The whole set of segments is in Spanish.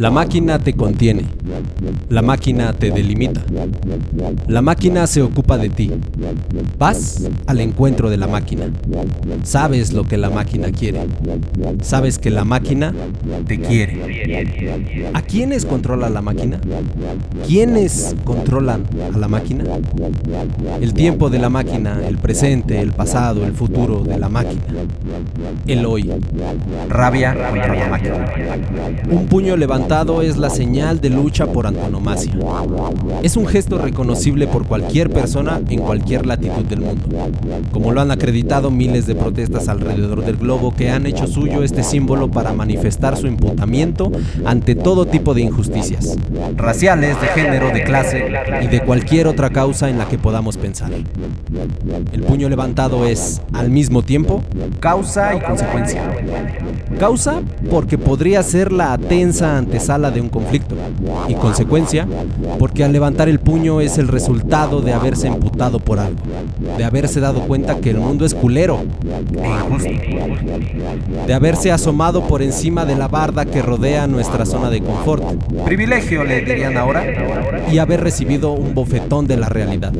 La máquina te contiene. La máquina te delimita. La máquina se ocupa de ti. Vas al encuentro de la máquina. Sabes lo que la máquina quiere. Sabes que la máquina te quiere. ¿A quiénes controla la máquina? ¿Quiénes controlan a la máquina? El tiempo de la máquina, el presente, el pasado, el futuro de la máquina. El hoy. Rabia contra la máquina. Un puño levantado es la señal de lucha por antonomasia. Es un gesto reconocible por cualquier persona en cualquier latitud del mundo, como lo han acreditado miles de protestas alrededor del globo que han hecho suyo este símbolo para manifestar su imputamiento ante todo tipo de injusticias, raciales, de género, de clase y de cualquier otra causa en la que podamos pensar. El puño levantado es, al mismo tiempo, causa y consecuencia. Causa porque podría ser la tensa antesala de un conflicto y consecuencia porque al levantar el puño es el resultado de haberse imputado por algo, de haberse dado cuenta que el mundo es culero de haberse asomado por encima de la barda que rodea nuestra zona de confort, privilegio le dirían ahora, y haber recibido un bofetón de la realidad.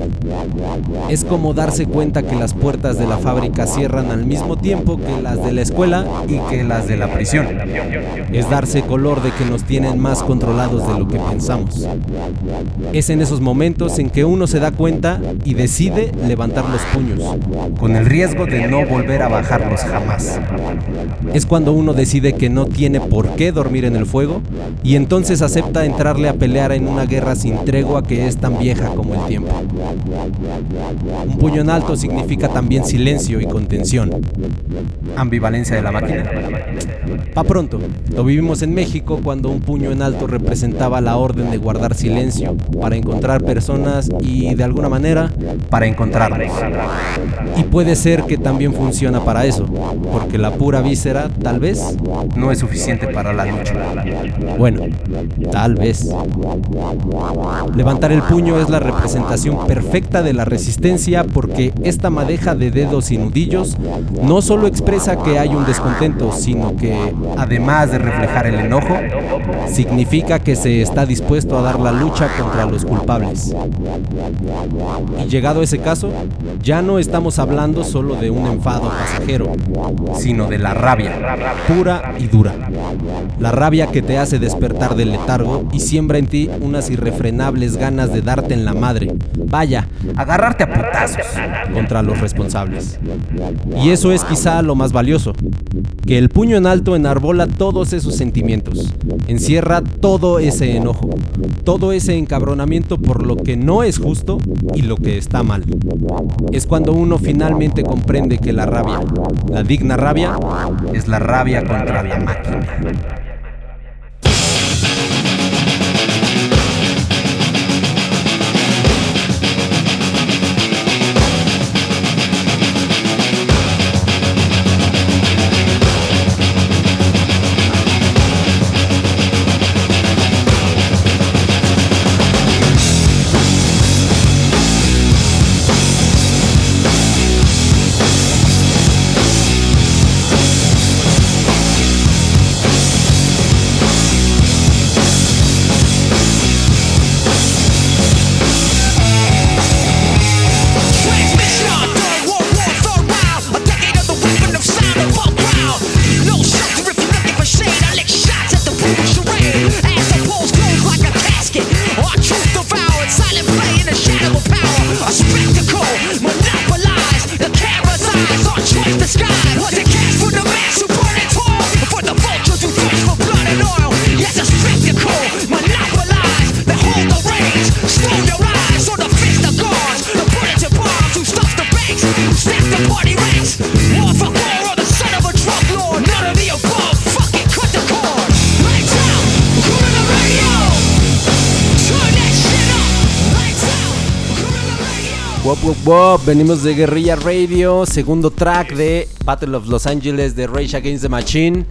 Es como darse cuenta que las puertas de la fábrica cierran al mismo tiempo que las de la escuela y que las de la prisión. Es darse color de que nos tienen más controlados de lo que pensamos. Es en esos momentos en que uno se da cuenta y decide levantar los puños, con el riesgo de no volver a bajarlos jamás. Es cuando uno decide que no tiene por qué dormir en el fuego y entonces acepta entrarle a pelear en una guerra sin tregua que es tan vieja como el tiempo. Un puño en alto significa también silencio y contención. Ambivalencia de la máquina. Pa pronto, lo vivimos en México cuando un puño en alto representaba la orden de guardar silencio para encontrar personas y de alguna manera para encontrarnos. Y puede ser que también funciona para eso, porque la pura víscera tal vez no es suficiente para la lucha. Bueno, tal vez. Levantar el puño es la representación perfecta de la resistencia porque esta madeja de dedos y nudillos no solo expresa que hay un descontento, sino que, además de reflejar el enojo, significa que se está dispuesto a dar la lucha contra los culpables. Y llegado ese caso, ya no estamos hablando solo de un enfado pasajero, sino de la rabia, pura y dura. La rabia que te hace despertar del letargo y siembra en ti unas irrefrenables ganas de darte en la madre. Vaya, agarrarte a putazos contra los responsables. Y eso es quizá lo más valioso, que el puño en alto enarbola todos esos sentimientos, encierra todo ese enojo, todo ese encabronamiento por lo que no es justo y lo que está mal. Es cuando uno finalmente comprende que la rabia, la digna rabia, es la rabia contra la máquina. Venimos de Guerrilla Radio, segundo track de Battle of Los Angeles de Rage Against the Machine.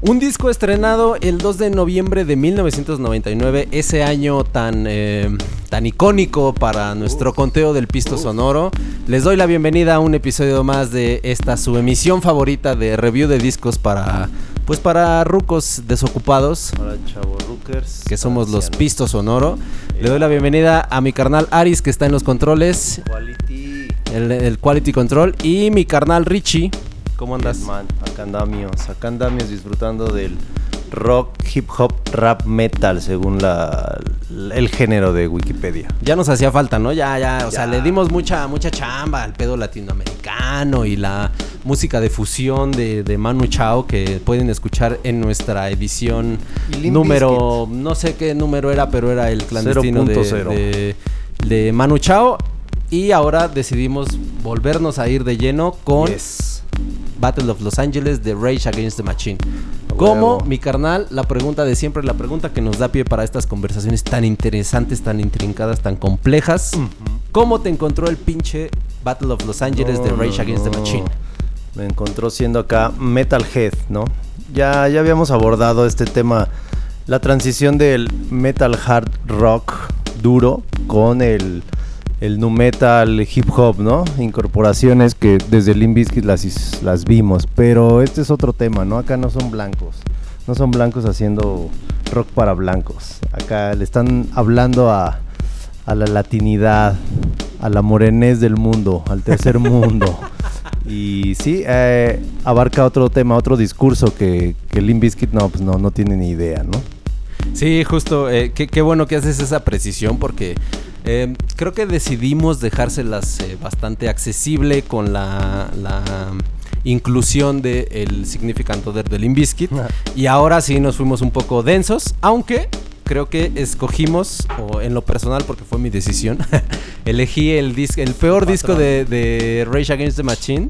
Un disco estrenado el 2 de noviembre de 1999, ese año tan, eh, tan icónico para nuestro conteo del Pisto Sonoro. Les doy la bienvenida a un episodio más de esta su emisión favorita de review de discos para pues para rucos desocupados. Para chavorruckers. Que somos los Pisto Sonoro. Le doy la bienvenida a mi carnal Aris que está en los controles. Quality. El, el Quality Control. Y mi carnal Richie. ¿Cómo andas? Man, acá andamios, acá andamios disfrutando del rock, hip hop, rap, metal, según la, el género de Wikipedia. Ya nos hacía falta, ¿no? Ya, ya, o Ya. sea, le dimos mucha, mucha chamba al pedo latinoamericano y la música de fusión de, de Manu Chao que pueden escuchar en nuestra edición número, no sé qué número era, pero era el clandestino de, 0.0. de, de Manu Chao. Y ahora decidimos volvernos a ir de lleno con Yes. Battle of Los Angeles de Rage Against the Machine. Como mi carnal, la pregunta de siempre, la pregunta que nos da pie para estas conversaciones tan interesantes, tan intrincadas, tan complejas. ¿Cómo te encontró el pinche Battle of Los Angeles de Rage no, Against the. Machine? Me encontró siendo acá Metalhead, ¿no? Ya, ya habíamos abordado este tema, la transición del metal hard rock duro con el, el nu metal hip hop, ¿no? Incorporaciones que desde Limp Bizkit las, las vimos, pero este es otro tema, ¿no? Acá no son blancos, no son blancos haciendo rock para blancos. Acá le están hablando a, a la latinidad, a la morenez del mundo, al tercer mundo. Y sí, eh, abarca otro tema, otro discurso que, que Limp Bizkit no, pues no, no tiene ni idea, ¿no? Sí, justo. eh, qué, qué bueno que haces esa precisión porque eh, creo que decidimos dejárselas eh, bastante accesible con la, la inclusión del el Significant Other de Limp Bizkit. Y ahora sí nos fuimos un poco densos, aunque creo que escogimos, o en lo personal, porque fue mi decisión, elegí el, dis- el peor disco de, de Rage Against the Machine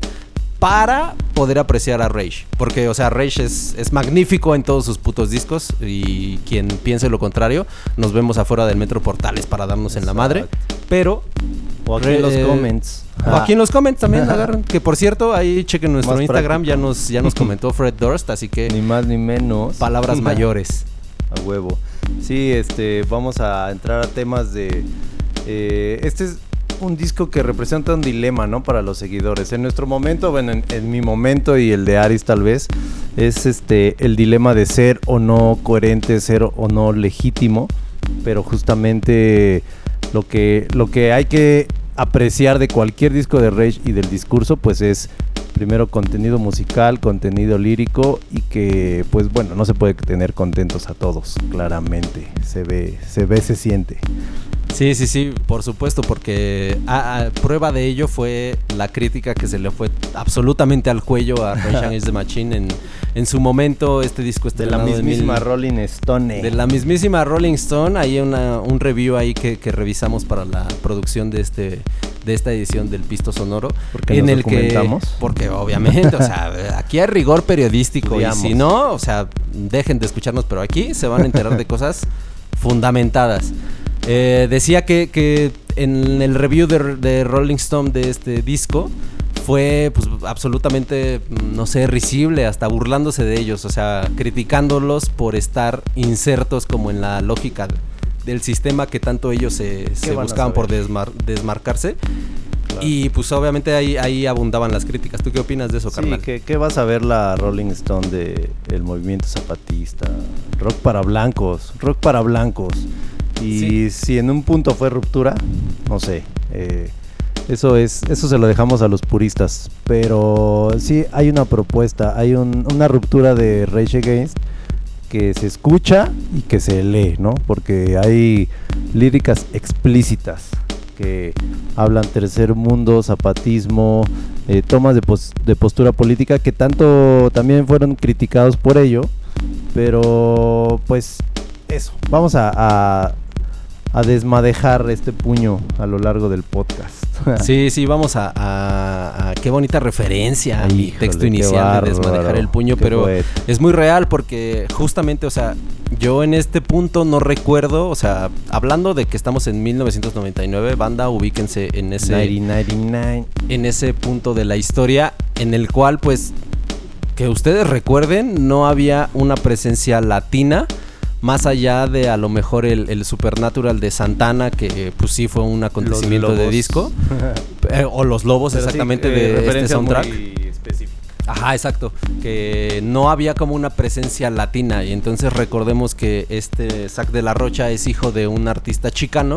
para poder apreciar a Rage. Porque, o sea, Rage es, es magnífico en todos sus putos discos y quien piense lo contrario, nos vemos afuera del Metro Portales para darnos en la madre. Pero... O aquí en los comments. o aquí en los comments también agarran. Que por cierto, ahí chequen nuestro Más Instagram, ya nos, ya nos comentó Fred Durst, así que Ni más ni menos. palabras mayores. A huevo. Sí, este, vamos a entrar a temas de... eh, este es un disco que representa un dilema, ¿no? Para los seguidores. En nuestro momento, bueno, en, mi momento y el de Aris tal vez, es este el dilema de ser o no coherente, ser o no legítimo. Pero justamente lo que, lo que hay que apreciar de cualquier disco de Rage y del discurso, pues es primero contenido musical, contenido lírico y que pues bueno, no se puede tener contentos a todos, claramente. Se ve, se ve, se siente. Sí, sí, sí, por supuesto, porque a- a- prueba de ello fue la crítica que se le fue absolutamente al cuello a Rage Against the Machine en, en su momento. Este disco De la en mismísima mil- Rolling Stone. De la mismísima Rolling Stone, hay una, un review ahí que, que revisamos para la producción de este de esta edición del Pisto Sonoro. ¿Por qué nos documentamos? Que, porque obviamente, o sea, aquí hay rigor periodístico y si no, o sea, dejen de escucharnos, pero aquí se van a enterar de cosas fundamentadas. Eh, decía que, que en el review de, de Rolling Stone de este disco fue pues absolutamente, no sé, risible, hasta burlándose de ellos, o sea, criticándolos por estar insertos como en la lógica del sistema que tanto ellos se, se buscaban por desmar- desmarcarse. Claro. Y pues obviamente ahí, ahí abundaban las críticas. ¿Tú qué opinas de eso, Sí, carnal? ¿qué, qué vas a ver la Rolling Stone de el movimiento zapatista? Rock para blancos, rock para blancos. Y Sí. si en un punto fue ruptura, no sé. eh, eso es, eso se lo dejamos a los puristas. Pero sí hay una propuesta, hay un- una ruptura de Rage Against que se escucha y que se lee, ¿no? Porque hay líricas explícitas que hablan tercer mundo, zapatismo, eh, tomas de, pos- de postura política que tanto también fueron criticados por ello, pero pues eso, vamos a, a desmadejar este puño a lo largo del podcast. Sí, sí, vamos a, a- a- Qué bonita referencia a mi Híjole, texto inicial de desmadejar el puño, pero poeta. es muy real porque justamente, o sea, yo en este punto no recuerdo, o sea, hablando de que estamos en 1999, banda, ubíquense en ese, 1999. en ese punto de la historia en el cual, pues, que ustedes recuerden, no había una presencia latina más allá de a lo mejor el, Supernatural de Santana, que pues sí fue un acontecimiento de disco, eh, o los lobos exactamente de este soundtrack. Ajá, exacto. Que no había como una presencia latina. Y entonces recordemos que este Zack de la Rocha es hijo de un artista chicano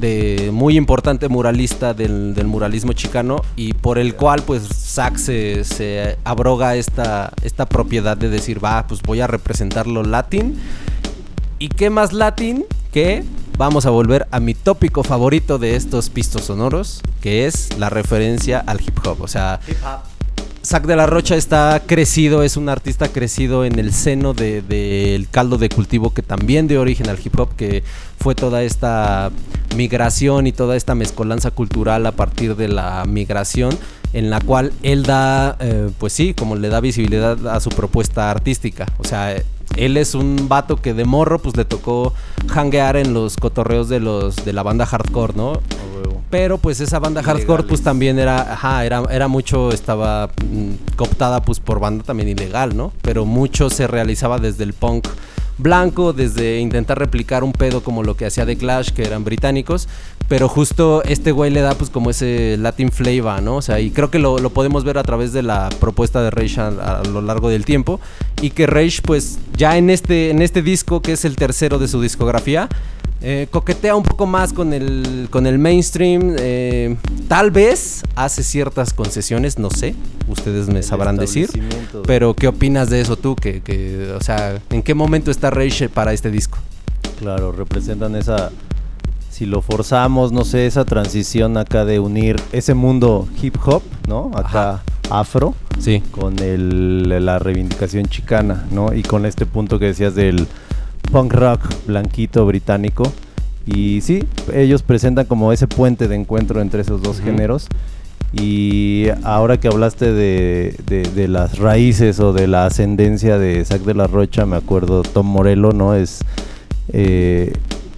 de muy importante muralista del, muralismo chicano y por el cual pues Zack se, abroga esta, esta propiedad de decir, va, pues voy a representar lo latín. ¿Y qué más latín que vamos a volver a mi tópico favorito de estos pistos sonoros, que es la referencia al hip hop? O sea, Zack de la Rocha está crecido, es un artista crecido en el seno del caldo de cultivo que también de origen al hip hop, que fue toda esta migración y toda esta mezcolanza cultural a partir de la migración en la cual él da, eh, pues sí, como le da visibilidad a su propuesta artística. O sea, él es un vato que de morro pues le tocó hanguear en los cotorreos de los de la banda hardcore, ¿no? Pero pues esa banda hardcore pues también era, ajá, era, era mucho, estaba mm, cooptada pues por banda también ilegal, ¿no? Pero mucho se realizaba desde el punk blanco, desde intentar replicar un pedo como lo que hacía The Clash, que eran británicos, pero justo este güey le da pues como ese Latin flavor, ¿no? O sea, y creo que lo, podemos ver a través de la propuesta de Rage a, lo largo del tiempo, y que Rage pues ya en este, en este disco, que es el tercero de su discografía, eh, coquetea un poco más con el, con el mainstream. Eh, tal vez hace ciertas concesiones, no sé. Ustedes me sabrán decir. Pero, ¿qué opinas de eso tú? Que, o sea, ¿en qué momento está Rage para este disco? Claro, representan esa. Si lo forzamos, no sé, esa transición acá de unir ese mundo hip hop, ¿no? Acá afro. Sí. Con el, la reivindicación chicana, ¿no? Y con este punto que decías del punk rock blanquito británico. Y sí, ellos presentan como ese puente de encuentro entre esos dos géneros. Y ahora que hablaste de, de, las raíces o de la ascendencia de Zack de la Rocha, me acuerdo Tom Morello, ¿no? Es. Eh,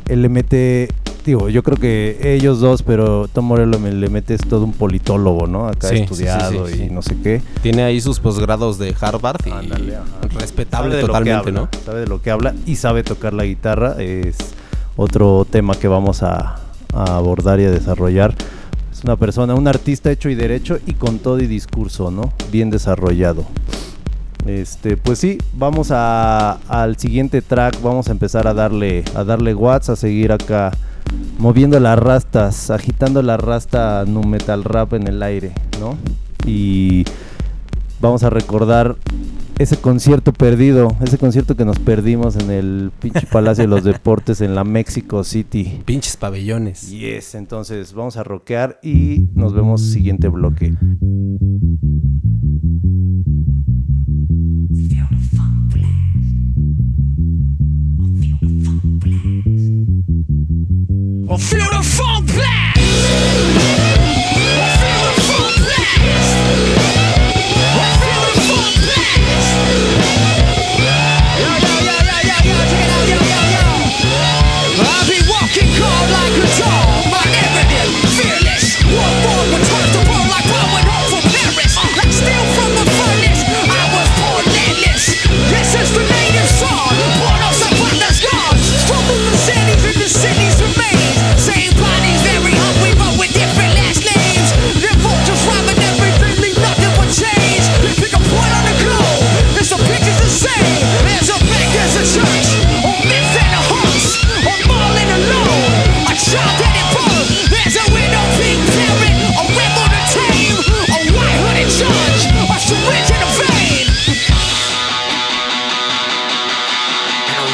él le mete yo creo que ellos dos, pero Tom Morello me, le metes todo un politólogo, ¿no? Acá estudiado y no sé qué. Tiene ahí sus posgrados de Harvard y respetable totalmente, ¿no? Sabe de lo que habla y sabe tocar la guitarra. Es otro tema que vamos a, abordar y a desarrollar. Es una persona, un artista hecho y derecho y con todo y discurso, ¿no? Bien desarrollado. Este, pues sí, vamos a, al siguiente track, vamos a empezar a darle, a darle watts, a seguir acá moviendo las rastas, agitando la rasta nu metal rap en el aire, ¿no? Y vamos a recordar ese concierto perdido, ese concierto que nos perdimos en el pinche Palacio de los Deportes en la Mexico City. Pinches pabellones. Yes, entonces vamos a rockear y nos vemos siguiente bloque. I feel the funk blast.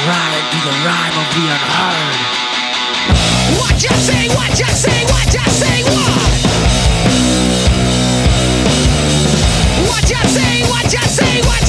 ride the rhyme of the unheard. What you say, what you say, what you say, what? What you say, what you say, what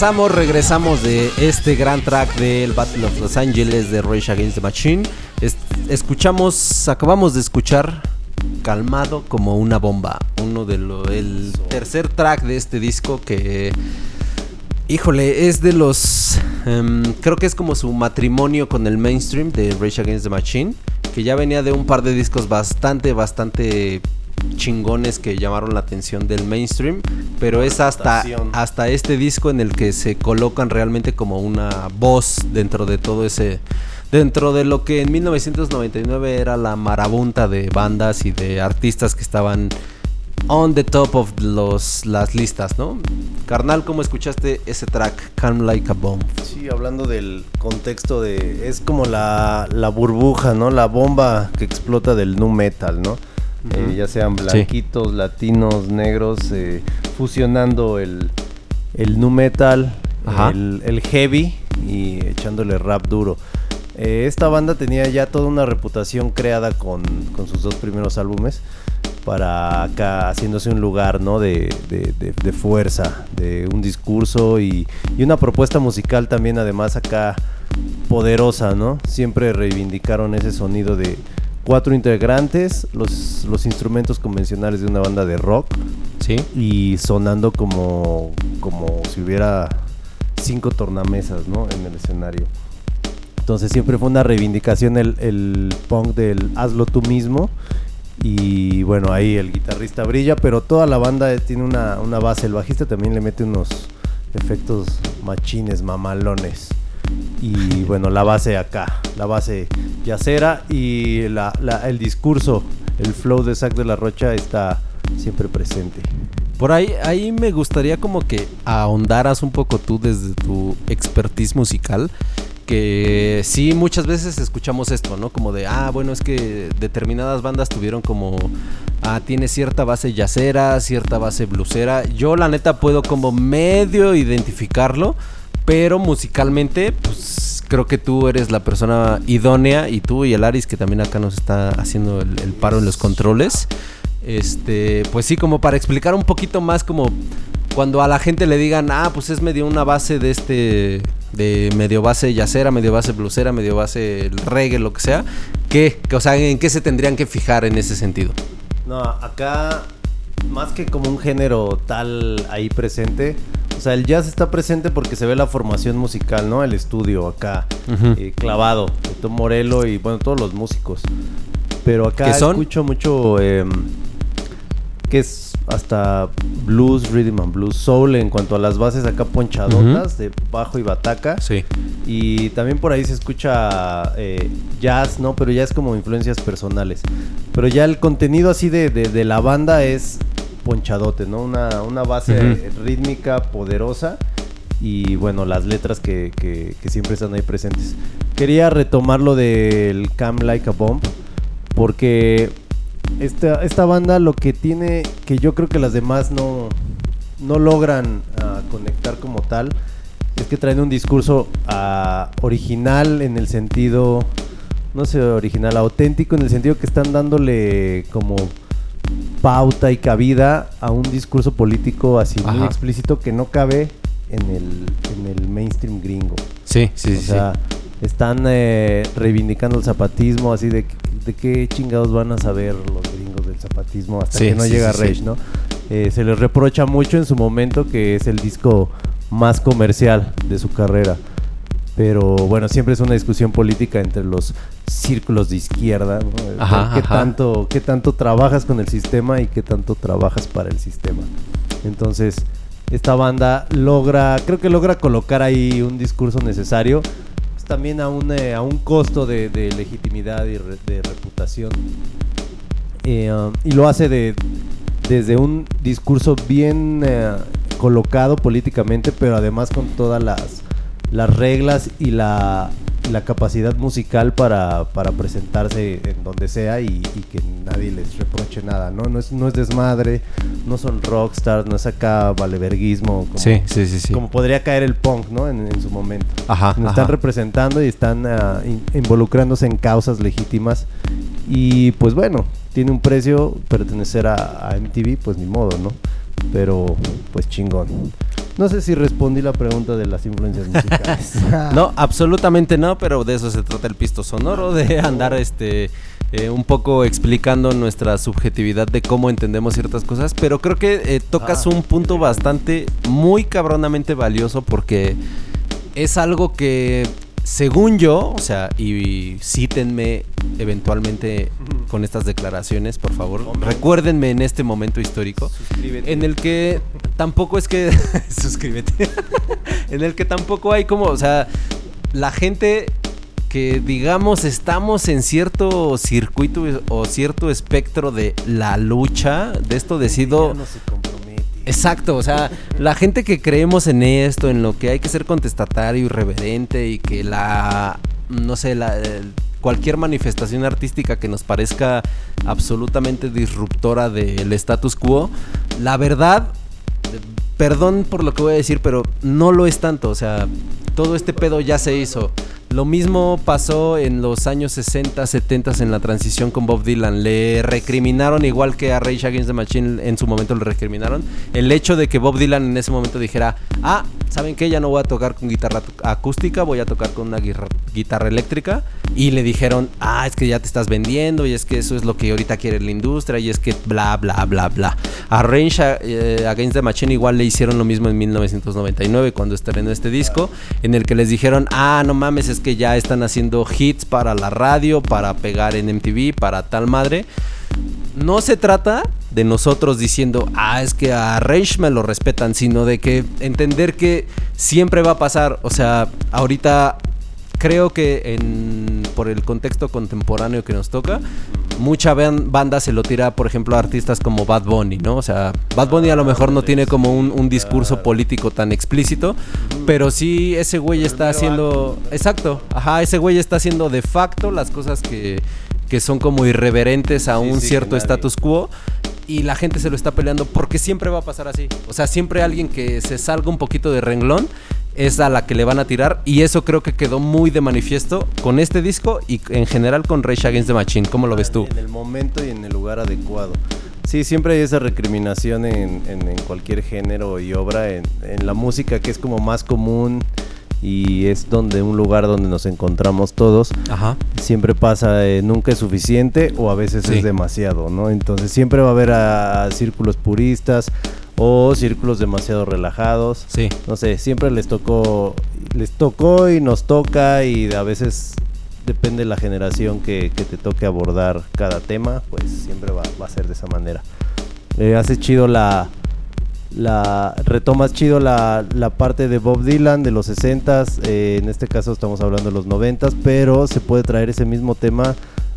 Regresamos, de este gran track del Battle of Los Angeles de Rage Against the Machine. escuchamos, acabamos de escuchar Calmado como una bomba, uno de lo, el tercer track de este disco que Híjole, es de los. Em, creo que es como su matrimonio con el mainstream de Rage Against the Machine. Que ya venía de un par de discos bastante, bastante chingones que llamaron la atención del mainstream, pero es hasta, hasta este disco en el que se colocan realmente como una voz dentro de todo ese, dentro de lo que en 1999 era la marabunta de bandas y de artistas que estaban on the top of los, las listas, ¿no? Carnal, ¿cómo escuchaste ese track, Calm Like a Bomb? Sí, hablando del contexto de... Es como la, la burbuja, ¿no? La bomba que explota del nu metal, ¿no? Eh, ya sean blanquitos, latinos, negros, eh, fusionando el, el nu metal, el, heavy y echándole rap duro. Eh, esta banda tenía ya toda una reputación creada con, sus dos primeros álbumes para acá haciéndose un lugar ¿no? de, fuerza, de un discurso y, y, una propuesta musical también además acá poderosa, ¿no? Siempre reivindicaron ese sonido de, cuatro integrantes, los, los instrumentos convencionales de una banda de rock. Sí. Y sonando como, como si hubiera cinco tornamesas, ¿no? En el escenario. Entonces siempre fue una reivindicación el, el punk del hazlo tú mismo. Y bueno, ahí el guitarrista brilla, pero toda la banda tiene una, una base. El bajista también le mete unos efectos machines, mamalones. Y bueno, la base acá, la base yacera y la, el discurso, el flow de Zack de la Rocha está siempre presente. Por ahí, ahí me gustaría como que ahondaras un poco tú desde tu expertise musical. Que sí, muchas veces escuchamos esto, ¿no? Como de, ah, bueno, es que determinadas bandas tuvieron como, ah, tiene cierta base yacera, cierta base blusera. Yo la neta puedo como medio identificarlo pero musicalmente, pues creo que tú eres la persona idónea y tú y el Aris que también acá nos está haciendo el, paro en los controles. Este, pues sí, como para explicar un poquito más como cuando a la gente le digan, ah, pues es medio una base de este, de medio base yacera, medio base blusera, medio base reggae, lo que sea, ¿qué? O sea, ¿en qué se tendrían que fijar en ese sentido? No, acá, más que como un género tal ahí presente, o sea, el jazz está presente porque se ve la formación musical, ¿no? El estudio acá, eh, clavado, Tom Morello y bueno, todos los músicos. Pero acá escucho mucho em, que es hasta blues, rhythm and blues, soul en cuanto a las bases acá ponchadotas de bajo y bataca. Sí. Y también por ahí se escucha eh, jazz, ¿no? Pero ya es como influencias personales. Pero ya el contenido así de, de la banda es ponchadote, ¿no? Una, una base rítmica poderosa y bueno, las letras que, que, siempre están ahí presentes. Quería retomar lo del Cam Like a Bomb porque esta, esta banda lo que tiene, que yo creo que las demás no, no logran ah, conectar como tal, es que traen un discurso ah, original en el sentido, no sé, original, auténtico en el sentido que están dándole como pauta y cabida a un discurso político así muy explícito que no cabe en el, en el mainstream gringo. Sí, sí, o sea, están eh, reivindicando el zapatismo, así de, de qué chingados van a saber los gringos del zapatismo hasta que no llega Rage, ¿no? Eh, se les reprocha mucho en su momento que es el disco más comercial de su carrera. Pero bueno, siempre es una discusión política entre los círculos de izquierda, ¿no? ¿Qué, Tanto, ¿Qué tanto trabajas con el sistema y qué tanto trabajas para el sistema? Entonces, esta banda logra, creo que logra colocar ahí un discurso necesario, pues, también a un, eh, a un costo de, legitimidad y de reputación. Eh, um, y lo hace de, desde un discurso bien eh, colocado políticamente, pero además con todas las las reglas y la, la capacidad musical para, para, presentarse en donde sea y, que nadie les reproche nada, ¿no? No es, no es desmadre, no son rockstars, no es acá valeverguismo. Como, sí, sí, sí, sí. Como podría caer el punk, ¿no? En, su momento. Ajá. Están representando y están ah, involucrándose en causas legítimas. Y pues bueno, tiene un precio pertenecer a, a MTV, pues ni modo, ¿no? Pero pues chingón. No sé si respondí la pregunta de las influencias musicales. no, absolutamente no, pero de eso se trata el pisto sonoro, de andar este eh, un poco explicando nuestra subjetividad de cómo entendemos ciertas cosas, pero creo que eh, tocas Ah, un punto bastante, muy cabronamente valioso porque es algo que, según yo, o sea, y cítenme eventualmente con estas declaraciones, por favor, recuérdenme en este momento histórico, Suscríbete. en el que tampoco es que... suscríbete. en el que tampoco hay como, o sea, la gente que digamos estamos en cierto circuito o cierto espectro de la lucha, de esto decido... Exacto, o sea, la gente que creemos en esto, en lo que hay que ser contestatario, irreverente y que la, no sé, la, el- cualquier manifestación artística que nos parezca absolutamente disruptora del status quo, la verdad, eh, perdón por lo que voy a decir, pero no lo es tanto, o sea, todo este pedo ya se hizo. Lo mismo pasó en los años 60, 70 en la transición con Bob Dylan. Le recriminaron, igual que a Rage Against the Machine en su momento le recriminaron, el hecho de que Bob Dylan en ese momento dijera, ah, ¿saben qué? Ya no voy a tocar con guitarra acústica, voy a tocar con una guitarra eléctrica. Y le dijeron, ah, es que ya te estás vendiendo y es que eso es lo que ahorita quiere la industria y es que bla, bla, bla, bla. A Rage eh, Against the Machine igual le hicieron lo mismo en 1999 cuando estrenó este disco, en el que les dijeron, ah, no mames, es que ya están haciendo hits para la radio, para pegar en MTV, para tal madre. No se trata de nosotros diciendo, ah, es que a Rage me lo respetan, sino de que entender que siempre va a pasar. O sea, ahorita creo que en, por el contexto contemporáneo que nos toca, mucha ban- banda se lo tira, por ejemplo, a artistas como Bad Bunny, ¿no? O sea, Bad Bunny a lo mejor no tiene como un, un discurso político tan explícito, pero sí ese güey está haciendo... Exacto, ajá, ese güey está haciendo de facto las cosas que, que son como irreverentes a un cierto status quo. Y la gente se lo está peleando porque siempre va a pasar así. O sea, siempre alguien que se salga un poquito de renglón es a la que le van a tirar. Y eso creo que quedó muy de manifiesto con este disco y en general con Rage Against the Machine. ¿Cómo lo ves tú? En el momento y en el lugar adecuado. Sí, siempre hay esa recriminación en, cualquier género y obra, en la música que es como más común y es donde un lugar donde nos encontramos todos. Ajá. Siempre pasa, eh, nunca es suficiente o a veces Sí. es demasiado, ¿no? Entonces siempre va a haber a, a círculos puristas o círculos demasiado relajados. Sí. No sé, siempre les tocó, les tocó y nos toca y a veces depende de la generación que, que te toque abordar cada tema, pues siempre va, va a ser de esa manera. Eh, hace chido la, la retomas chido la, la parte de Bob Dylan de los 60s, eh, en este caso estamos hablando de los 90s, pero se puede traer ese mismo tema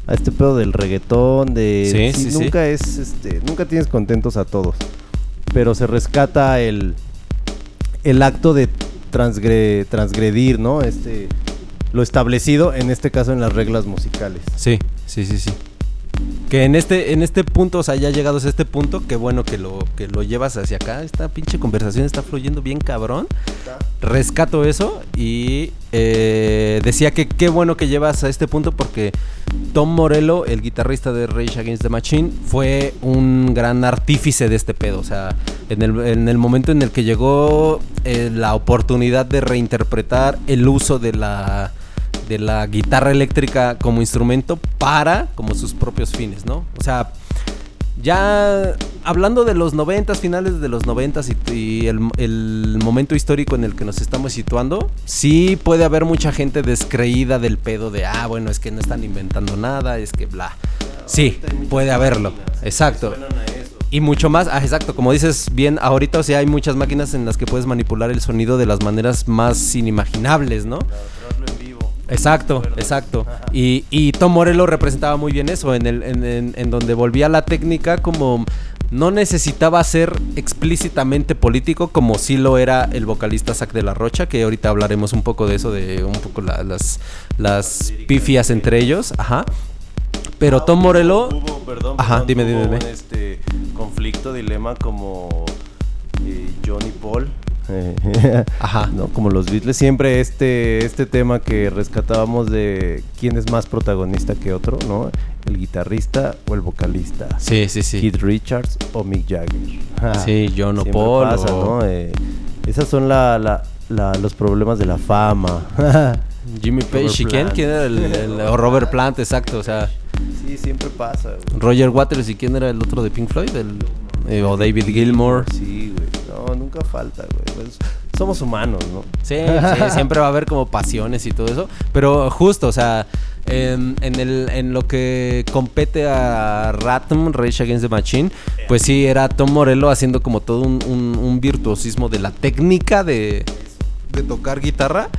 a este pedo del reggaetón, de Sí, sí, sí, sí. nunca es este, nunca tienes contentos a todos, pero se rescata el el acto de transgre- transgredir, ¿no? Este lo establecido en este caso en las reglas musicales. Sí, sí, sí, sí. Que en este, en este punto, o sea, ya llegados a este punto, qué bueno que lo, que lo llevas hacia acá. Esta pinche conversación está fluyendo bien cabrón. Rescato eso y eh, decía que qué bueno que llevas a este punto porque Tom Morello, el guitarrista de Rage Against the Machine, fue un gran artífice de este pedo. O sea, en el, en el momento en el que llegó eh, la oportunidad de reinterpretar el uso de la de la guitarra eléctrica como instrumento para como sus propios fines, ¿no? O sea, ya hablando de los noventas, finales de los noventas y, y el, el momento histórico en el que nos estamos situando, sí puede haber mucha gente descreída del pedo de, ah, bueno, es que no están inventando nada, es que bla. Sí, puede haberlo. Exacto. Y mucho más, ah, exacto, como dices bien, ahorita o sea, hay muchas máquinas en las que puedes manipular el sonido de las maneras más inimaginables, ¿no? Exacto, exacto. Y, y Tom Morello representaba muy bien eso, en, el, en, en- en donde volvía la técnica como no necesitaba ser explícitamente político como sí lo era el vocalista Zac de la Rocha, que ahorita hablaremos un poco de eso, de un poco la- las, las pifias entre ellos, ajá. Pero Tom Morello... Hubo, perdón, Ajá, perdón, dime, dime, un, dime. este conflicto, dilema como eh, John y Paul. Eh, Ajá. ¿no? Como los Beatles, siempre este, este tema que rescatábamos de quién es más protagonista que otro, ¿no? El guitarrista o el vocalista. Sí, sí, sí. Keith Richards o Mick Jagger. Sí, John o Paul pasa, o- ¿no? Eh, Esas son la, la- la- los problemas de la fama. Jimmy Page, Robert ¿y quién? ¿Quién era el, el- o Robert Plant, exacto, o sea, sí, siempre pasa, güey. Roger Waters y quién era el otro de Pink Floyd, El- eh, o David Gilmour. Sí, güey. No, nunca falta, güey. Pues, somos humanos, ¿no? Sí, sí, siempre va a haber como pasiones y todo eso. Pero justo, o sea, en, en el, en lo que compete a Ratum, Rage Against the Machine, pues sí, era Tom Morello haciendo como todo un, un- un virtuosismo de la técnica de, de tocar guitarra.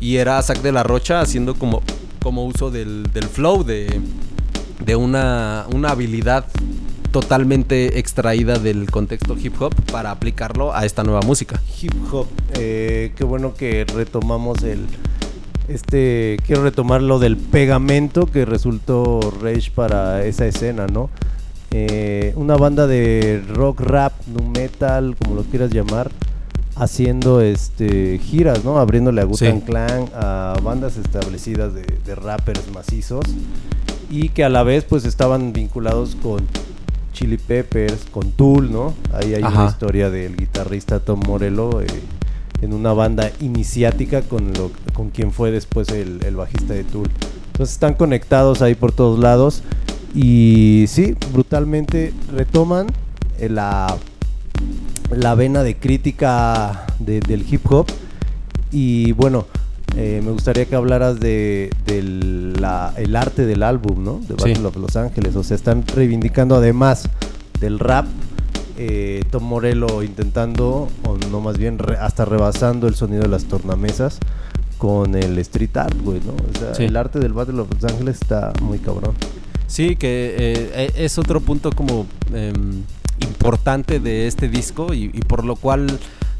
Y era Zack de la Rocha haciendo como, como uso del, del flow, de, de una, una habilidad totalmente extraída del contexto hip hop para aplicarlo a esta nueva música. Hip hop. eh, qué bueno que retomamos el. Este. Quiero retomar lo del pegamento que resultó Rage para esa escena, ¿no? Eh, una banda de rock, rap, nu metal, como lo quieras llamar, haciendo este giras, ¿no? Abriéndole a Gutan Sí. Clan, a bandas establecidas de, de rappers macizos y que a la vez pues estaban vinculados con Chili Peppers, con Tool, ¿no? Ahí hay una historia del guitarrista Tom Morello eh, en una banda iniciática con, lo, con quien fue después el, el bajista de Tool. Entonces están conectados ahí por todos lados y sí, brutalmente retoman eh, la, la vena de crítica de- del hip hop y bueno, eh, me gustaría que hablaras de, la- el arte del álbum, ¿no? De Sí. Battle of Los Ángeles. O sea, están reivindicando además del rap, eh, Tom Morello intentando, o no más bien re- hasta rebasando el sonido de las tornamesas con el street art, güey, ¿no? O sea, Sí. el arte del Battle of Los Ángeles está muy cabrón. Sí, que eh, e- es otro punto como em, importante de este disco y, y por lo cual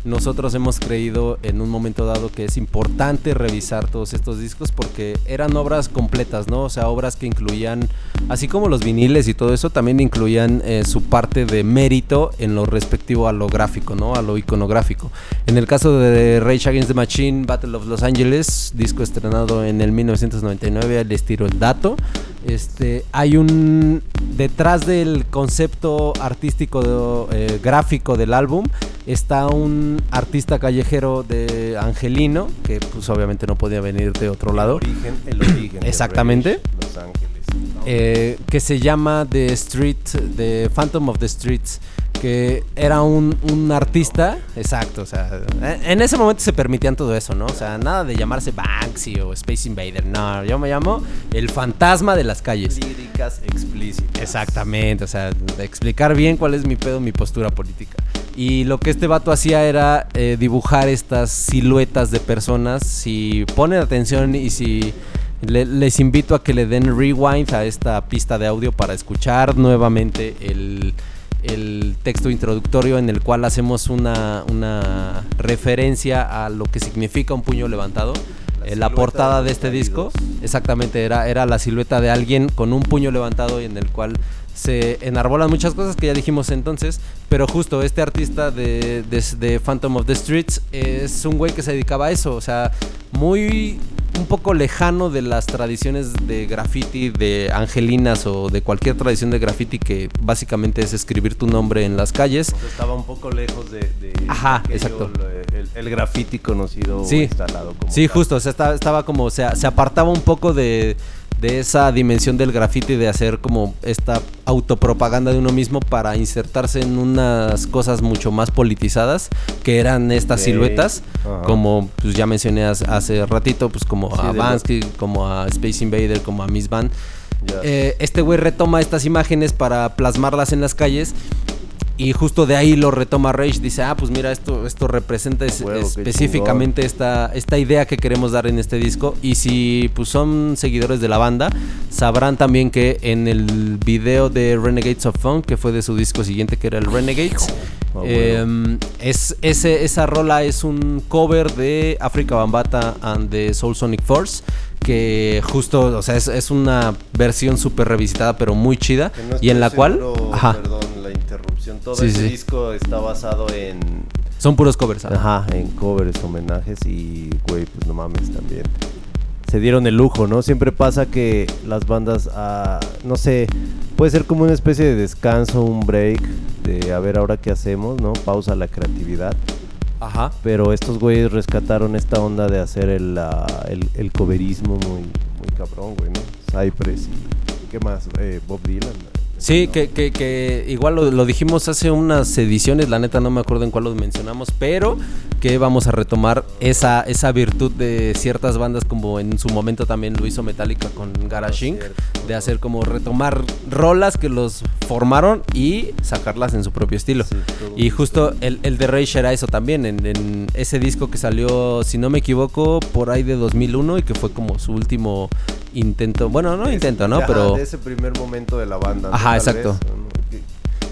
nosotros hemos creído en un momento dado que es importante revisar todos estos discos porque eran obras completas, ¿no? O sea, obras que incluían, así como los viniles y todo eso, también incluían eh, su parte de mérito en lo respectivo a lo gráfico, ¿no? A lo iconográfico. En el caso de Rage Against the Machine, Battle of Los Angeles, disco estrenado en el 1999 al estilo El Dato, este, hay un detrás del concepto artístico eh, gráfico del álbum está un artista callejero de Angelino que pues obviamente no podía venir de otro lado El origen, el origen. Exactamente. Los Ángeles. ¿no? eh, que se llama The Street, The Phantom of the Streets, que era un, un artista, exacto, o sea, en- ese momento se permitían todo eso, ¿no? O sea, nada de llamarse Banksy o Space Invader, no, yo me llamo el fantasma de las calles. Líricas explícitas. Exactamente, o sea, de explicar bien cuál es mi pedo, mi postura política. Y lo que este vato hacía era eh, dibujar estas siluetas de personas. Si ponen atención y si le- les invito a que le den rewind a esta pista de audio para escuchar nuevamente el, el texto introductorio en el cual hacemos una, una referencia a lo que significa un puño levantado. La Eh, la portada de este disco, exactamente, era, era la silueta de alguien con un puño levantado y en el cual se enarbolan muchas cosas que ya dijimos entonces, pero justo este artista de, de, de Phantom of the Streets es un güey que se dedicaba a eso, o sea, muy un poco lejano de las tradiciones de graffiti de angelinas o de cualquier tradición de graffiti que básicamente es escribir tu nombre en las calles. O sea, estaba un poco lejos de, de Ajá, aquello, exacto. lo- El, el graffiti conocido o instalado como Sí, tal. justo, o sea, estaba, estaba como, o sea, se apartaba un poco de, de esa dimensión del graffiti de hacer como esta autopropaganda de uno mismo para insertarse en unas cosas mucho más politizadas que eran estas siluetas, como pues ya mencioné hace- ratito, pues como Sí, a Bansky, como a Space Invader, como a Miss Van. Eh, este güey retoma estas imágenes para plasmarlas en las calles. Y justo de ahí lo retoma Rage. Dice, ah, pues mira, esto, esto representa es- Huevo, qué específicamente esta, esta idea que queremos dar en este disco. Y si pues, son seguidores de la banda, sabrán también que en el video de Renegades of Funk, que fue de su disco siguiente, que era el Renegades, em, es, ese, esa rola es un cover de Africa Bambata and the Soul Sonic Force. Que justo, o sea, es, es una versión súper revisitada, pero muy chida. No y en la cual, seguro, ajá, Perdón. Todo Sí, este sí. disco está basado en. son puros covers. ajá. Ajá, en covers, homenajes y, güey, pues no mames también. Se dieron el lujo, ¿no? Siempre pasa que las bandas, ah, no sé, puede ser como una especie de descanso, un break, de a ver ahora qué hacemos, ¿no? Pausa la creatividad. Ajá. Pero estos güeyes rescataron esta onda de hacer el, ah, el, el coverismo muy, muy cabrón, güey, ¿no? Cypress y... ¿Qué más? Eh, Bob Dylan. Sí, que, que, que igual lo, lo dijimos hace unas ediciones, la neta no me acuerdo en cuál lo mencionamos, pero que vamos a retomar esa, esa virtud de ciertas bandas como en su momento también lo hizo Metallica con Garage Inc. De hacer como retomar rolas que los formaron y sacarlas en su propio estilo. Sí, Y justo el, el de Rage era eso también, en, en ese disco que salió, si no me equivoco, por ahí de 2001 y que fue como su último intento, bueno, no intento, ¿no? Ajá, Pero... de ese primer momento de la banda. Ajá, exacto. vez, ¿no? ¿Qui-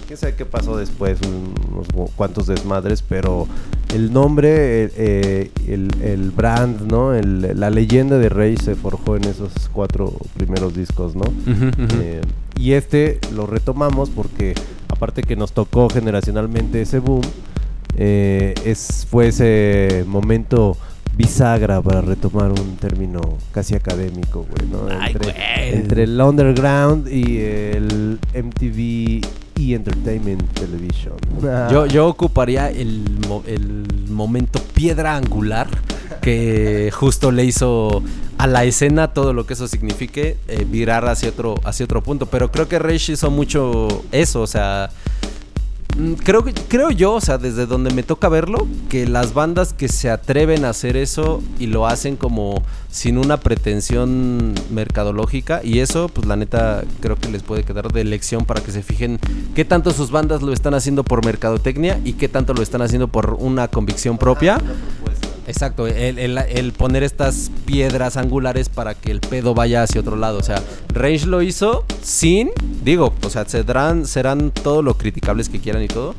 ¿Quién sabe qué pasó después? Un- Unos cuantos desmadres, pero el nombre, eh, el, el brand, ¿no? El- la leyenda de Rey se forjó en esos cuatro primeros discos, ¿no? Eh, y este lo retomamos porque aparte que nos tocó generacionalmente ese boom, eh, es, fue ese momento bisagra para retomar un término casi académico, güey, ¿no? Ay, entre, güey. entre el underground y el MTV y Entertainment Television. Yo, yo ocuparía el, el momento piedra angular que justo le hizo a la escena todo lo que eso signifique eh, virar hacia otro, hacia otro punto. Pero creo que Rage hizo mucho eso, o sea. Mm, Creo, creo yo, o sea, desde donde me toca verlo, que las bandas que se atreven a hacer eso y lo hacen como sin una pretensión mercadológica, y eso, pues la neta, creo que les puede quedar de lección para que se fijen qué tanto sus bandas lo están haciendo por mercadotecnia y qué tanto lo están haciendo por una convicción propia. Exacto, el, el- el poner estas piedras angulares para que el pedo vaya hacia otro lado. O sea, Range lo hizo sin, digo, o sea, serán, serán todo lo criticables que quieran y todo,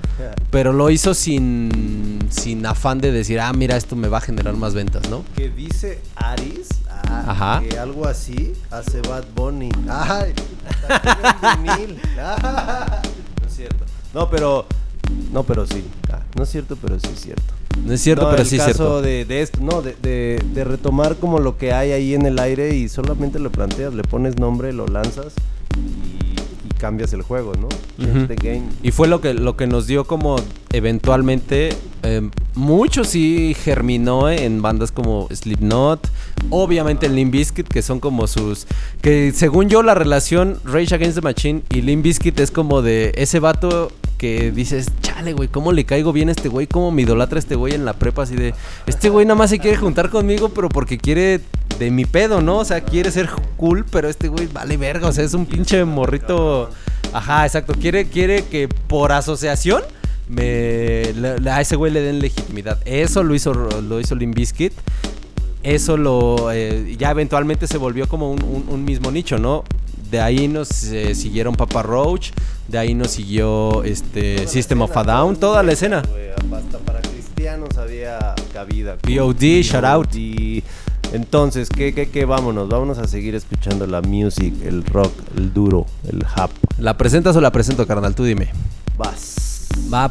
pero lo hizo sin, sin afán de decir, ah, mira, esto me va a generar más ventas, ¿no? Que dice Aris, ah, Ajá. que algo así hace Bad Bunny. Ay, vinil. Ah, no es cierto. No, pero, no, pero sí. Ah, no es cierto, pero sí es cierto. No es cierto, No, pero el sí es caso cierto. De, de esto, no, de, de- de retomar como lo que hay ahí en el aire y solamente lo planteas, le pones nombre, lo lanzas y, y cambias el juego, ¿no? Ujú. the game. Y fue lo que, lo que nos dio como eventualmente, eh, mucho sí germinó en bandas como Slipknot, obviamente el Limp Bizkit, que son como sus, que según yo la relación Rage Against the Machine y Limp Bizkit es como de ese vato que dices, chale, güey, ¿cómo le caigo bien a este güey? ¿Cómo me idolatra este güey en la prepa? Así de, este güey nada más se quiere juntar conmigo, pero porque quiere de mi pedo, ¿no? O sea, quiere ser cool, pero este güey vale verga, o sea, es un pinche morrito... Ajá, exacto. Quiere, quiere que por asociación me, a ese güey le den legitimidad. Eso lo hizo, lo hizo Limp Bizkit. Eso lo. eh, ya eventualmente se volvió como un mismo nicho, ¿no? De ahí nos eh, siguieron Papa Roach. De ahí nos siguió este Toda System of a Down. Toda la escena. Hasta para cristianos había cabida. POD, shout out. Entonces, ¿qué, qué, qué? Vámonos, vámonos a seguir escuchando la music, el rock, el duro, el hap. ¿La presentas o la presento, carnal? Tú dime. Vas.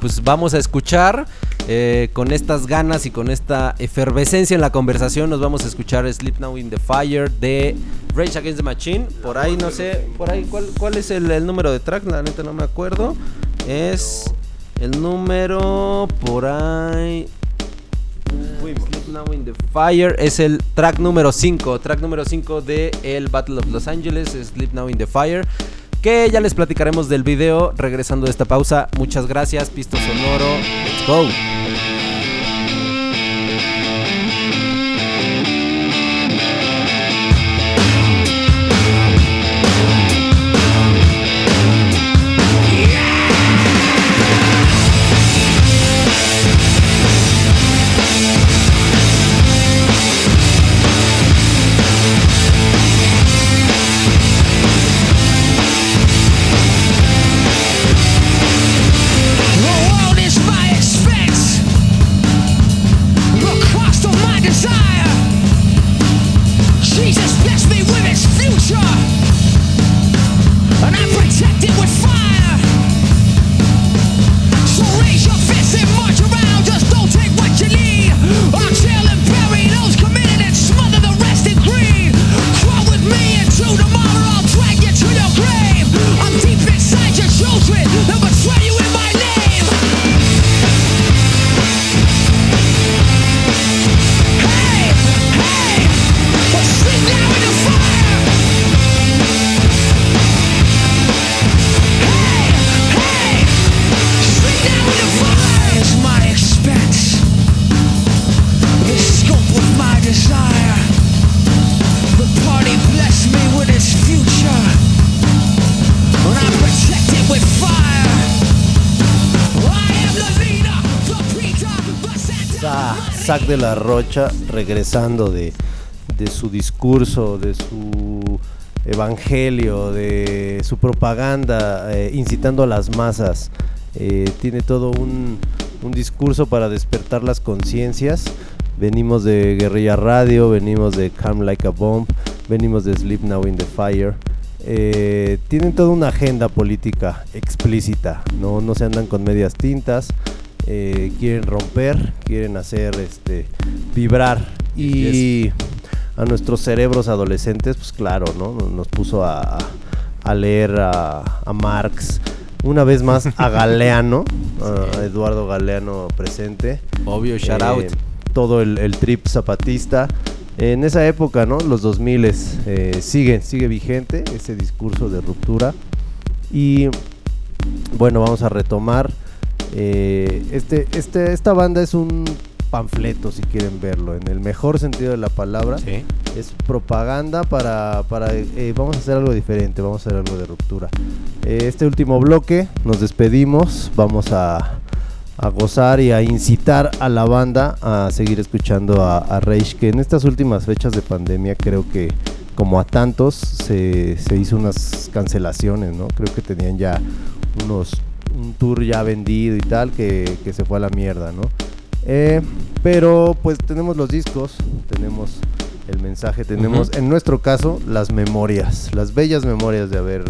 Pues vamos a escuchar eh, con estas ganas y con esta efervescencia en la conversación. Nos vamos a escuchar Sleep Now in the Fire de Rage Against the Machine. Por ahí, no sé, por ahí, ¿cuál, es el, el número de track? La neta no me acuerdo. Es el número por ahí. Sleep Now in the Fire es el track número 5. Track número 5 de el Battle of Los Angeles, Sleep Now in the Fire. Que ya les platicaremos del video regresando de esta pausa. Muchas gracias, Pisto Sonoro. Let's go. De la Rocha regresando de, su discurso, de su evangelio, de su propaganda, eh, incitando a las masas. Eh, tiene todo un, un discurso para despertar las conciencias. Venimos de Guerrilla Radio, venimos de Calm Like a Bomb, venimos de Sleep Now in the Fire. Eh, tienen toda una agenda política explícita, no, no se andan con medias tintas, eh, quieren romper, quieren hacer este vibrar y a nuestros cerebros adolescentes, pues claro, ¿no? Nos puso a, a leer a, a Marx, una vez más a Galeano, a Eduardo Galeano presente. Obvio, shout out. Eh, todo el, el trip zapatista. En esa época, ¿no? Los 2000 eh, sigue, sigue vigente ese discurso de ruptura. Y bueno, vamos a retomar. Eh, este, este, esta banda es un panfleto, si quieren verlo, en el mejor sentido de la palabra. Sí. Es propaganda para, para eh, vamos a hacer algo diferente, vamos a hacer algo de ruptura. Eh, este último bloque nos despedimos, vamos a, a gozar y a incitar a la banda a seguir escuchando a, a Rage, que en estas últimas fechas de pandemia creo que como a tantos se, se hizo unas cancelaciones, ¿no? Creo que tenían ya unos un tour ya vendido y tal que, que se fue a la mierda, ¿no? Eh, pero pues tenemos los discos, tenemos el mensaje, tenemos en nuestro caso las memorias, las bellas memorias de haber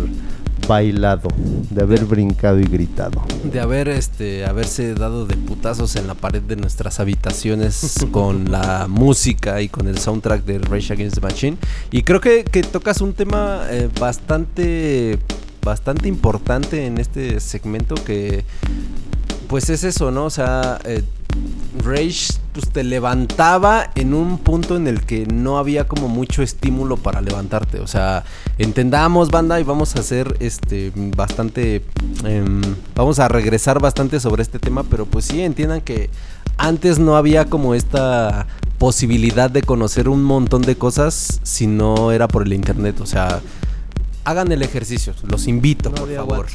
bailado, de haber brincado y gritado. De haber este haberse dado de putazos en la pared de nuestras habitaciones con la música y con el soundtrack de Rage Against the Machine. Y creo que, que tocas un tema eh, bastante bastante importante en este segmento que pues es eso, ¿no? O sea, eh, Rage pues te levantaba en un punto en el que no había como mucho estímulo para levantarte. O sea, entendamos banda y vamos a hacer este bastante em, vamos a regresar bastante sobre este tema, pero pues sí entiendan que antes no había como esta posibilidad de conocer un montón de cosas si no era por el internet, o sea, hagan el ejercicio, los invito, por favor.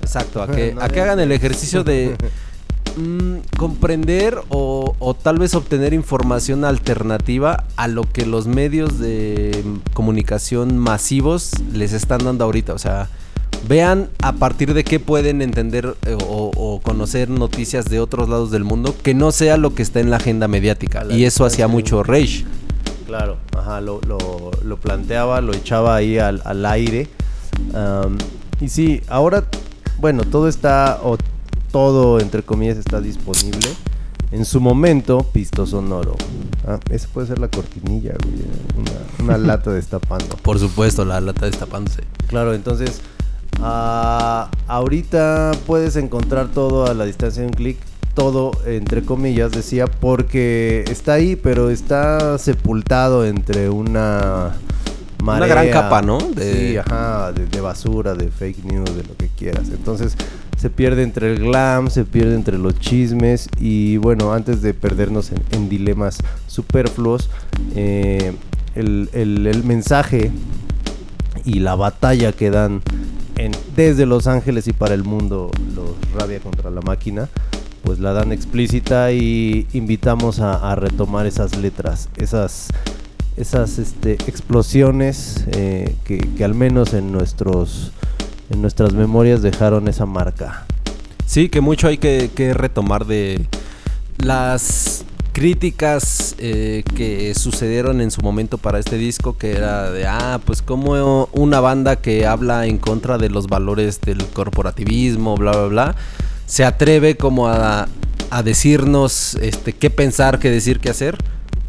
Exacto, a que, No a que hagan el ejercicio de mm, comprender o, o tal vez obtener información alternativa a lo que los medios de comunicación masivos les están dando ahorita. O sea, vean a partir de qué pueden entender eh, o, o conocer noticias de otros lados del mundo que no sea lo que está en la agenda mediática. La Y eso hacía mucho Rage. Claro, ajá, lo, lo, lo planteaba, lo echaba ahí al, al aire. Y sí, ahora, bueno, todo está, o todo entre comillas está disponible. En su momento, Pisto Sonoro. Ah, esa puede ser la cortinilla, güey. Una, una lata destapando. Por supuesto, la lata destapándose. Claro, entonces, ah, ahorita puedes encontrar todo a la distancia de un clic. Todo, entre comillas, decía, porque está ahí, pero está sepultado entre una Una gran capa, ¿no? De- Sí, ajá, de, de basura, de fake news, de lo que quieras. Entonces, se pierde entre el glam, se pierde entre los chismes y bueno, antes de perdernos en, en dilemas superfluos, eh, el, el- el mensaje y la batalla que dan en- desde Los Ángeles y para el mundo los Rabia contra la máquina, pues la dan explícita y invitamos a, retomar esas letras, esas, esas este, explosiones eh, que, al menos en nuestros en nuestras memorias dejaron esa marca. Sí, que mucho hay que, que retomar de las críticas eh, que sucedieron en su momento para este disco, que era de, ah, pues como una banda que habla en contra de los valores del corporativismo, bla, bla, bla, se atreve como a, a decirnos este, qué pensar, qué decir, qué hacer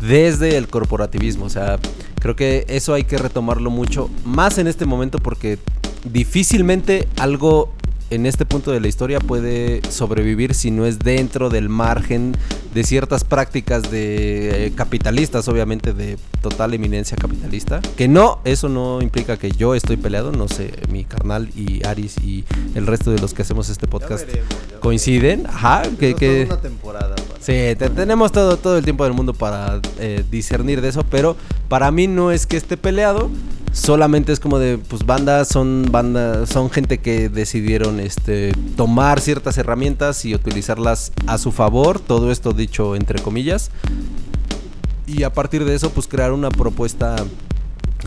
desde el corporativismo. O sea, creo que eso hay que retomarlo mucho, más en este momento porque difícilmente algo en este punto de la historia puede sobrevivir si no es dentro del margen de ciertas prácticas de eh, capitalistas, obviamente de total eminencia capitalista. Que no, eso no implica que yo estoy peleado, no sé, mi carnal y Aris y el resto de los que hacemos este podcast coinciden. Ajá, que... que temporada. Sí, te- tenemos todo, todo el tiempo del mundo para eh, discernir de eso, pero para mí no es que esté peleado, solamente es como de, pues bandas son bandas, son gente que decidieron este, tomar ciertas herramientas y utilizarlas a su favor, todo esto dicho entre comillas, y a partir de eso pues crear una propuesta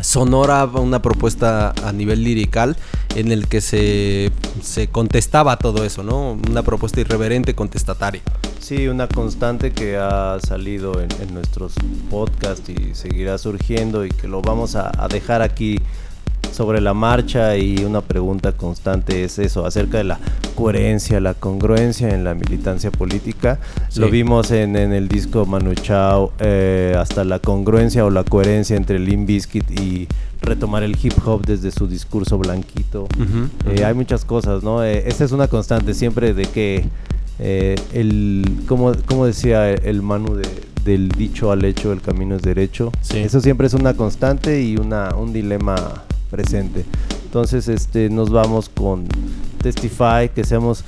sonora, una propuesta a nivel lirical en el que se, se contestaba todo eso, ¿no? Una propuesta irreverente, contestataria. Sí, una constante que ha salido en, nuestros podcasts y seguirá surgiendo y que lo vamos a, dejar aquí sobre la marcha y una pregunta constante es eso, acerca de la coherencia, la congruencia en la militancia política. Lo vimos en, el disco Manu Chao, eh, hasta la congruencia o la coherencia entre Limp Bizkit y retomar el hip hop desde su discurso blanquito. Eh, hay muchas cosas, ¿no? Eh, esta es una constante siempre de que eh, el, como, como, decía el Manu del dicho al hecho, el camino es derecho. Eso siempre es una constante y una, un dilema presente. Entonces este, nos vamos con Testify, que seamos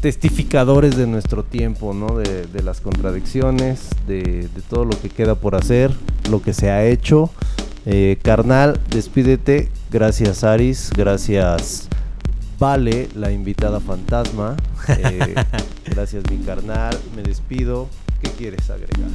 testificadores de nuestro tiempo, ¿no? de, las contradicciones, de, de, todo lo que queda por hacer, lo que se ha hecho. Eh, carnal, despídete. Gracias Aris, gracias Vale, la invitada fantasma. Eh, gracias, mi carnal. Me despido. ¿Qué quieres agregar?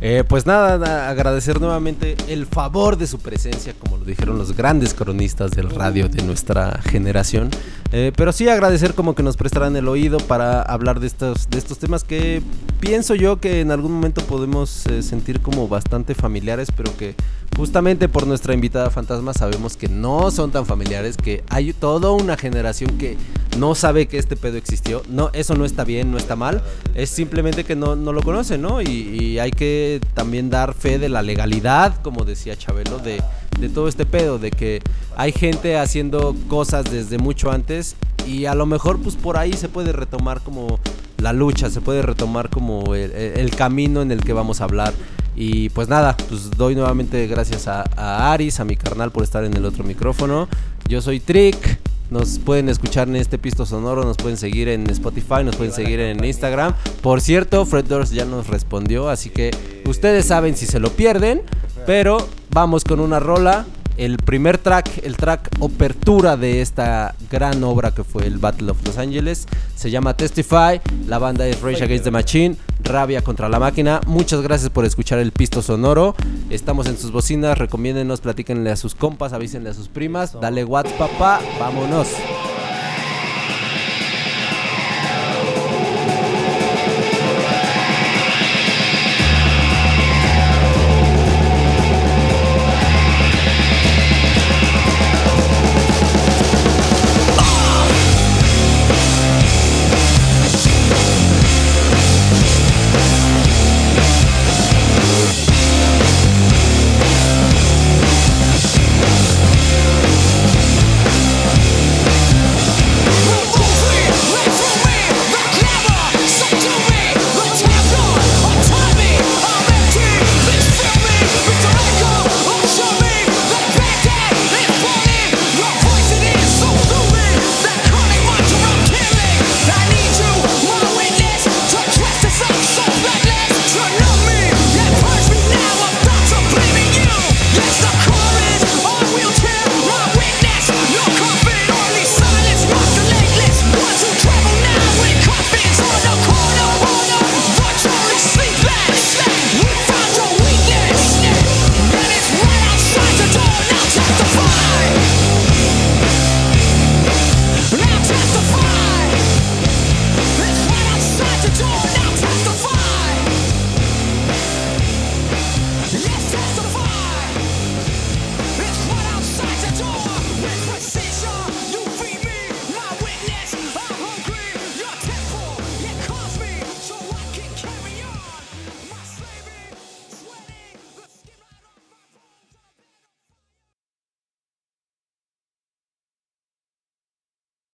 Eh, pues nada, agradecer nuevamente el favor de su presencia, como lo dijeron los grandes cronistas del radio de nuestra generación. Eh, pero sí agradecer como que nos prestaran el oído para hablar de estos, de estos temas que pienso yo que en algún momento podemos sentir como bastante familiares, pero que justamente por nuestra invitada fantasma sabemos que no son tan familiares, que hay toda una generación que no sabe que este pedo existió. No, eso no está bien, no está mal. Es simplemente que no, no lo conocen, ¿no? Y, hay que también dar fe de la legalidad, como decía Chabelo, de, de todo este pedo, de que hay gente haciendo cosas desde mucho antes y a lo mejor pues por ahí se puede retomar como la lucha, se puede retomar como el camino en el que vamos a hablar. Y pues nada, pues doy nuevamente gracias a, Aris, a mi carnal por estar en el otro micrófono. Yo soy Trick. Nos pueden escuchar en este pisto sonoro, nos pueden seguir en Spotify, nos pueden seguir en Instagram. Por cierto, Fred Doors ya nos respondió, así que ustedes saben si se lo pierden. Pero vamos con una rola el primer track, el track apertura de esta gran obra que fue el Battle of Los Angeles. Se llama Testify, la banda es Rage Against the Machine, Rabia contra la máquina. Muchas gracias por escuchar el pisto sonoro. Estamos en sus bocinas, recomiéndenos, platíquenle a sus compas, avísenle a sus primas. Dale WhatsApp, papá, vámonos.